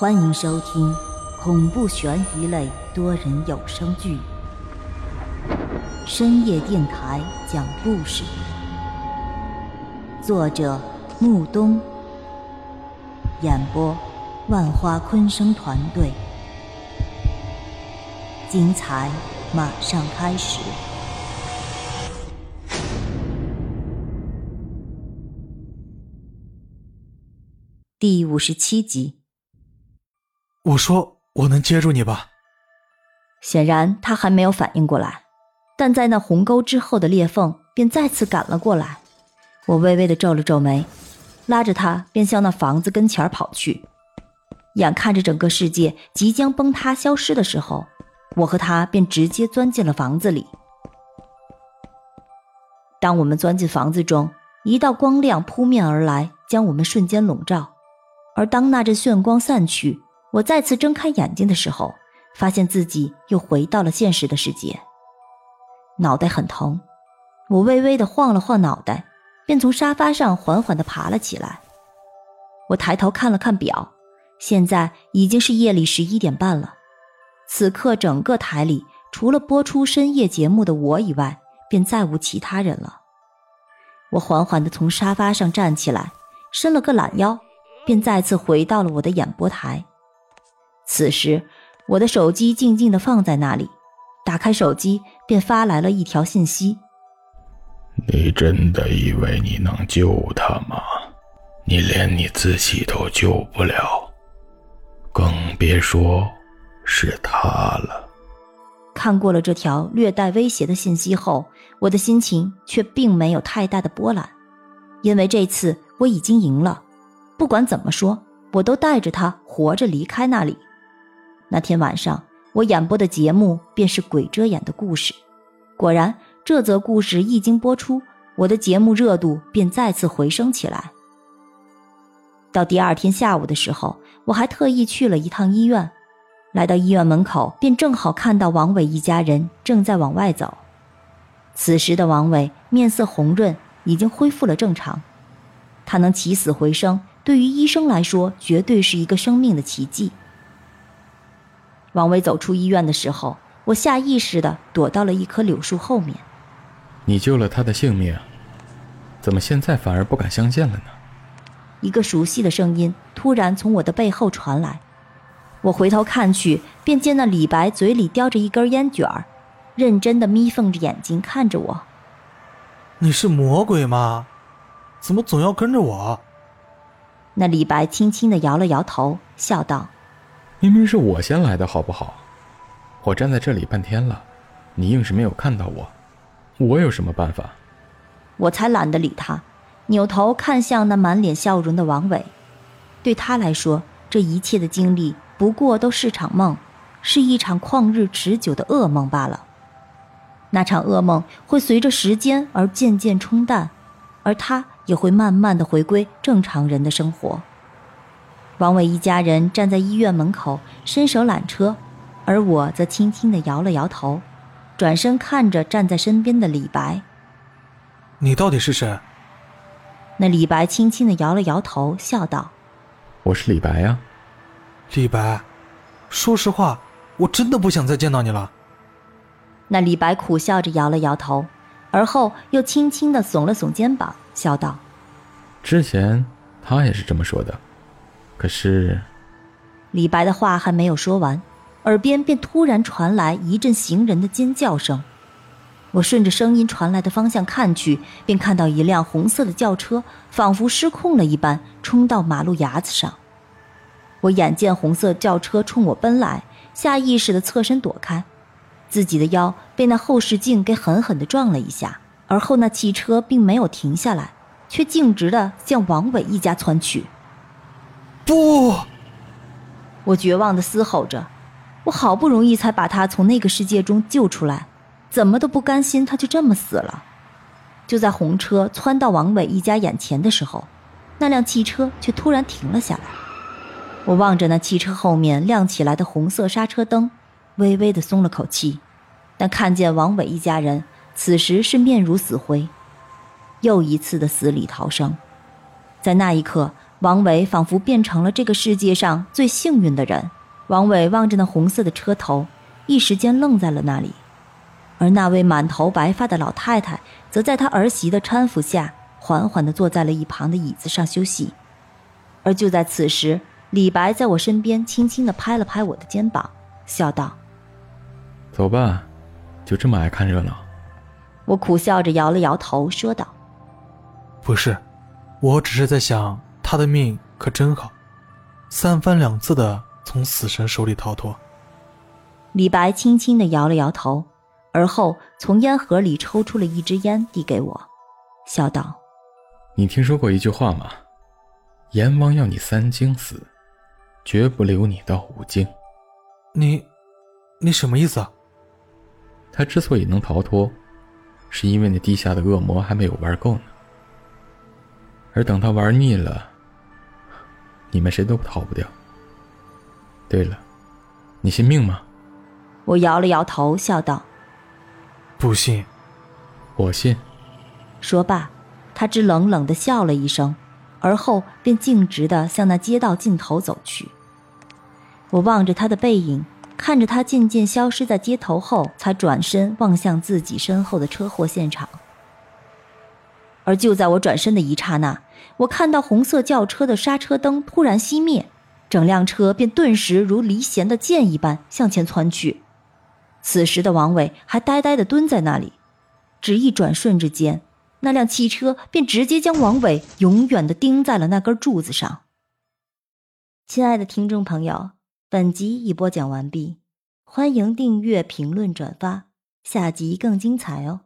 欢迎收听恐怖悬疑类多人有声剧《深夜电台讲故事》，作者木冬，演播万花昆声团队，精彩马上开始。第五十七集。我说我能接住你吧。显然他还没有反应过来，但在那鸿沟之后的裂缝便再次赶了过来。我微微的皱了皱眉，拉着他便向那房子跟前跑去。眼看着整个世界即将崩塌消失的时候，我和他便直接钻进了房子里。当我们钻进房子中，一道光亮扑面而来，将我们瞬间笼罩。而当那阵炫光散去，我再次睁开眼睛的时候，发现自己又回到了现实的世界。脑袋很疼，我微微的晃了晃脑袋，便从沙发上缓缓的爬了起来。我抬头看了看表，现在已经是夜里十一点半了。此刻，整个台里除了播出深夜节目的我以外，便再无其他人了。我缓缓的从沙发上站起来，伸了个懒腰。便再次回到了我的演播台。此时，我的手机静静的放在那里。打开手机，便发来了一条信息：“你真的以为你能救他吗？你连你自己都救不了，更别说是他了。”看过了这条略带威胁的信息后，我的心情却并没有太大的波澜，因为这次我已经赢了。不管怎么说，我都带着他活着离开那里。那天晚上，我演播的节目便是《鬼遮眼》的故事。果然，这则故事一经播出，我的节目热度便再次回升起来。到第二天下午的时候，我还特意去了一趟医院。来到医院门口，便正好看到王伟一家人正在往外走。此时的王伟面色红润，已经恢复了正常。他能起死回生。对于医生来说，绝对是一个生命的奇迹。王伟走出医院的时候，我下意识的躲到了一棵柳树后面。你救了他的性命，怎么现在反而不敢相见了呢？一个熟悉的声音突然从我的背后传来，我回头看去，便见那李白嘴里叼着一根烟卷儿，认真的眯缝着眼睛看着我。你是魔鬼吗？怎么总要跟着我？那李白轻轻的摇了摇头，笑道：“明明是我先来的，好不好？我站在这里半天了，你硬是没有看到我，我有什么办法？”我才懒得理他，扭头看向那满脸笑容的王伟。对他来说，这一切的经历不过都是场梦，是一场旷日持久的噩梦罢了。那场噩梦会随着时间而渐渐冲淡，而他。也会慢慢的回归正常人的生活。王伟一家人站在医院门口，伸手揽车，而我则轻轻的摇了摇头，转身看着站在身边的李白：“你到底是谁？”那李白轻轻的摇了摇头，笑道：“我是李白呀。”李白，说实话，我真的不想再见到你了。那李白苦笑着摇了摇头，而后又轻轻的耸了耸肩膀。笑道：“之前他也是这么说的，可是……”李白的话还没有说完，耳边便突然传来一阵行人的尖叫声。我顺着声音传来的方向看去，便看到一辆红色的轿车仿佛失控了一般冲到马路牙子上。我眼见红色轿车冲我奔来，下意识的侧身躲开，自己的腰被那后视镜给狠狠的撞了一下。而后，那汽车并没有停下来，却径直的向王伟一家窜去。不！我绝望的嘶吼着，我好不容易才把他从那个世界中救出来，怎么都不甘心他就这么死了。就在红车窜到王伟一家眼前的时候，那辆汽车却突然停了下来。我望着那汽车后面亮起来的红色刹车灯，微微的松了口气，但看见王伟一家人。此时是面如死灰，又一次的死里逃生。在那一刻，王伟仿佛变成了这个世界上最幸运的人。王伟望着那红色的车头，一时间愣在了那里。而那位满头白发的老太太，则在她儿媳的搀扶下，缓缓地坐在了一旁的椅子上休息。而就在此时，李白在我身边轻轻地拍了拍我的肩膀，笑道：“走吧，就这么爱看热闹。”我苦笑着摇了摇头，说道：“不是，我只是在想，他的命可真好，三番两次的从死神手里逃脱。”李白轻轻的摇了摇头，而后从烟盒里抽出了一支烟，递给我，笑道：“你听说过一句话吗？阎王要你三更死，绝不留你到五更。你，你什么意思啊？他之所以能逃脱。”是因为那地下的恶魔还没有玩够呢，而等他玩腻了，你们谁都逃不掉。对了，你信命吗？我摇了摇头，笑道：“不信。”我信。说罢，他只冷冷的笑了一声，而后便径直的向那街道尽头走去。我望着他的背影。看着他渐渐消失在街头后，才转身望向自己身后的车祸现场。而就在我转身的一刹那，我看到红色轿车的刹车灯突然熄灭，整辆车便顿时如离弦的箭一般向前窜去。此时的王伟还呆呆地蹲在那里，只一转瞬之间，那辆汽车便直接将王伟永远地钉在了那根柱子上。亲爱的听众朋友。本集已播讲完毕，欢迎订阅、评论、转发，下集更精彩哦！